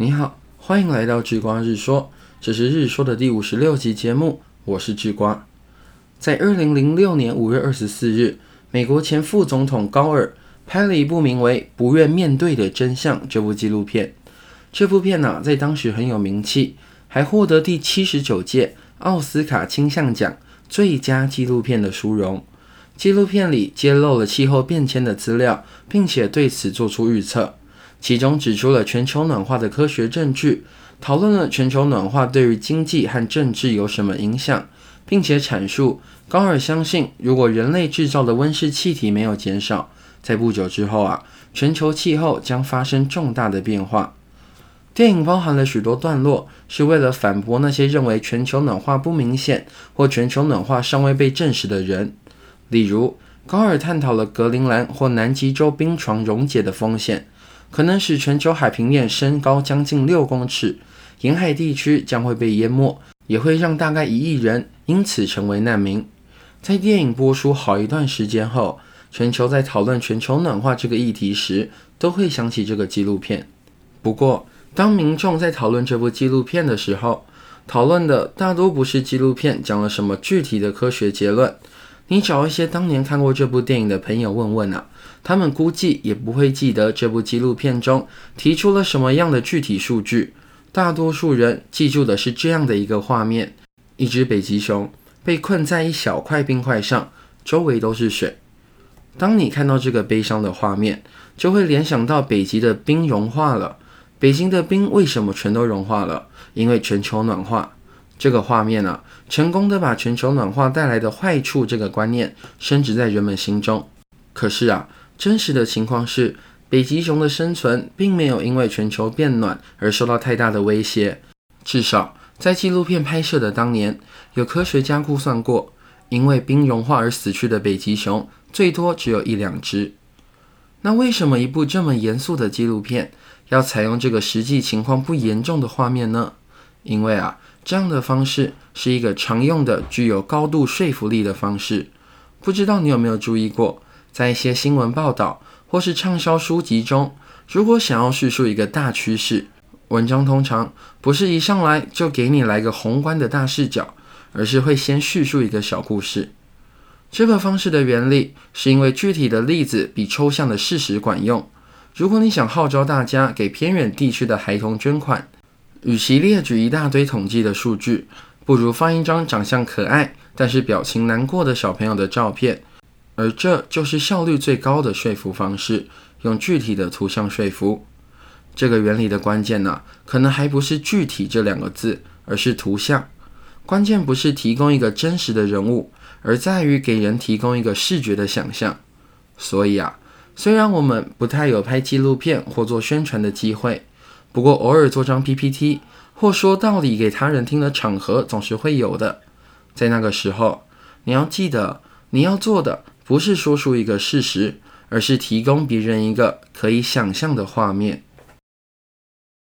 你好，欢迎来到智瓜日说，这是日说的第五十六集节目，我是智瓜。在二零零六年五月二十四日，美国前副总统高尔拍了一部名为《不愿面对的真相》这部纪录片。这部片呢，在当时很有名气，还获得第七十九届奥斯卡金像奖最佳纪录片的殊荣。纪录片里揭露了气候变迁的资料，并且对此做出预测。其中指出了全球暖化的科学证据，讨论了全球暖化对于经济和政治有什么影响，并且阐述高尔相信，如果人类制造的温室气体没有减少，在不久之后啊，全球气候将发生重大的变化。电影包含了许多段落，是为了反驳那些认为全球暖化不明显或全球暖化尚未被证实的人。例如，高尔探讨了格陵兰或南极洲冰床溶解的风险。可能使全球海平面升高将近六公尺，沿海地区将会被淹没，也会让大概一亿人因此成为难民。在电影播出好一段时间后，全球在讨论全球暖化这个议题时，都会想起这个纪录片。不过，当民众在讨论这部纪录片的时候，讨论的大多不是纪录片讲了什么具体的科学结论。你找一些当年看过这部电影的朋友问问啊，他们估计也不会记得这部纪录片中提出了什么样的具体数据。大多数人记住的是这样的一个画面：一只北极熊被困在一小块冰块上，周围都是水。当你看到这个悲伤的画面，就会联想到北极的冰融化了。北京的冰为什么全都融化了？因为全球暖化。这个画面呢，成功的把全球暖化带来的坏处这个观念深植在人们心中。可是啊，真实的情况是，北极熊的生存并没有因为全球变暖而受到太大的威胁。至少在纪录片拍摄的当年，有科学家估算过，因为冰融化而死去的北极熊最多只有一两只。那为什么一部这么严肃的纪录片要采用这个实际情况不严重的画面呢？因为啊。这样的方式是一个常用的、具有高度说服力的方式。不知道你有没有注意过，在一些新闻报道或是畅销书籍中，如果想要叙述一个大趋势，文章通常不是一上来就给你来个宏观的大视角，而是会先叙述一个小故事。这个方式的原理是因为具体的例子比抽象的事实管用。如果你想号召大家给偏远地区的孩童捐款，与其列举一大堆统计的数据，不如放一张长相可爱但是表情难过的小朋友的照片，而这就是效率最高的说服方式。用具体的图像说服，这个原理的关键呢，可能还不是“具体”这两个字，而是图像。关键不是提供一个真实的人物，而在于给人提供一个视觉的想象。所以啊，虽然我们不太有拍纪录片或做宣传的机会。不过，偶尔做张 PPT 或说道理给他人听的场合总是会有的。在那个时候，你要记得，你要做的不是说出一个事实，而是提供别人一个可以想象的画面。